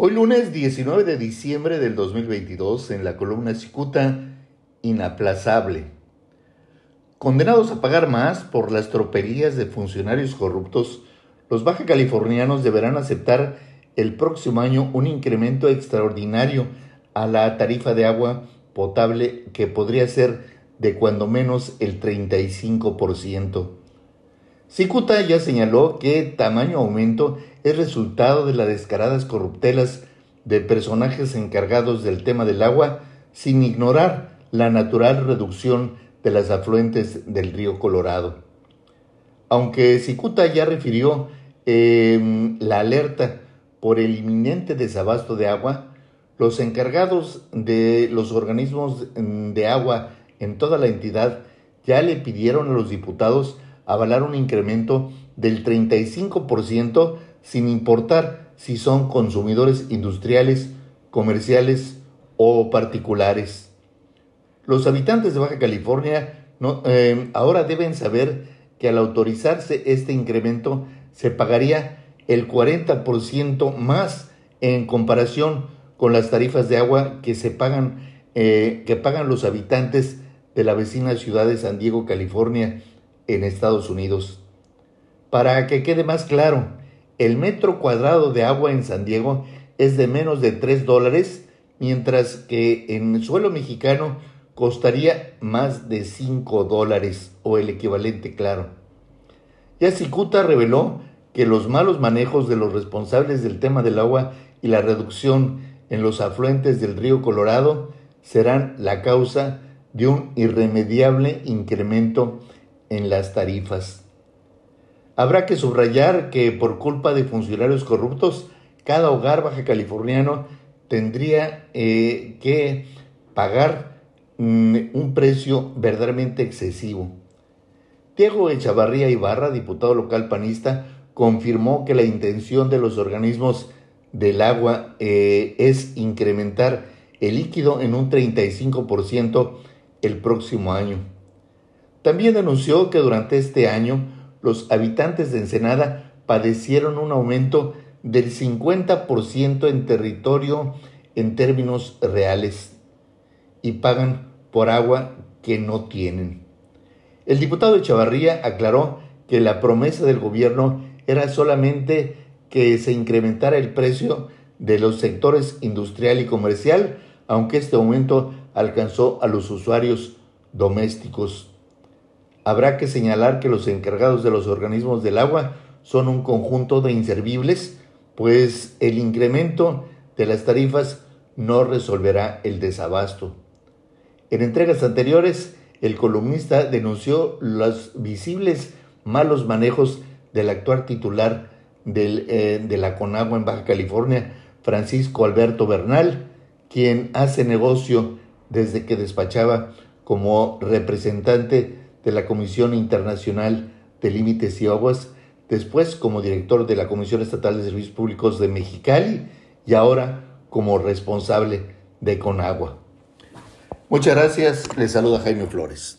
Hoy lunes 19 de diciembre del 2022 en la columna Cicuta, inaplazable. Condenados a pagar más por las tropelías de funcionarios corruptos, los baja californianos deberán aceptar el próximo año un incremento extraordinario a la tarifa de agua potable que podría ser de cuando menos el 35%. Cicuta ya señaló que tamaño aumento es resultado de las descaradas corruptelas de personajes encargados del tema del agua sin ignorar la natural reducción de las afluentes del río Colorado. Aunque Cicuta ya refirió eh, la alerta por el inminente desabasto de agua, los encargados de los organismos de agua en toda la entidad ya le pidieron a los diputados avalar un incremento del 35% sin importar si son consumidores industriales, comerciales o particulares. Los habitantes de Baja California eh, ahora deben saber que al autorizarse este incremento se pagaría el 40% más en comparación con las tarifas de agua que se pagan eh, que pagan los habitantes de la vecina ciudad de San Diego, California, en Estados Unidos. Para que quede más claro, el metro cuadrado de agua en San Diego es de menos de 3 dólares, mientras que en el suelo mexicano costaría más de 5 dólares o el equivalente claro. Ya Cicuta reveló que los malos manejos de los responsables del tema del agua y la reducción en los afluentes del río Colorado serán la causa de un irremediable incremento en las tarifas. Habrá que subrayar que por culpa de funcionarios corruptos, cada hogar baja californiano tendría eh, que pagar mm, un precio verdaderamente excesivo. Diego Echavarría Ibarra, diputado local panista, confirmó que la intención de los organismos del agua eh, es incrementar el líquido en un 35% el próximo año. También denunció que durante este año los habitantes de Ensenada padecieron un aumento del 50% en territorio en términos reales y pagan por agua que no tienen. El diputado de Chavarría aclaró que la promesa del gobierno era solamente que se incrementara el precio de los sectores industrial y comercial, aunque este aumento alcanzó a los usuarios domésticos. Habrá que señalar que los encargados de los organismos del agua son un conjunto de inservibles, pues el incremento de las tarifas no resolverá el desabasto. En entregas anteriores, el columnista denunció los visibles malos manejos del actual titular eh, de la Conagua en Baja California, Francisco Alberto Bernal, quien hace negocio desde que despachaba como representante de la Comisión Internacional de Límites y Aguas, después como director de la Comisión Estatal de Servicios Públicos de Mexicali y ahora como responsable de Conagua. Muchas gracias, les saluda Jaime Flores.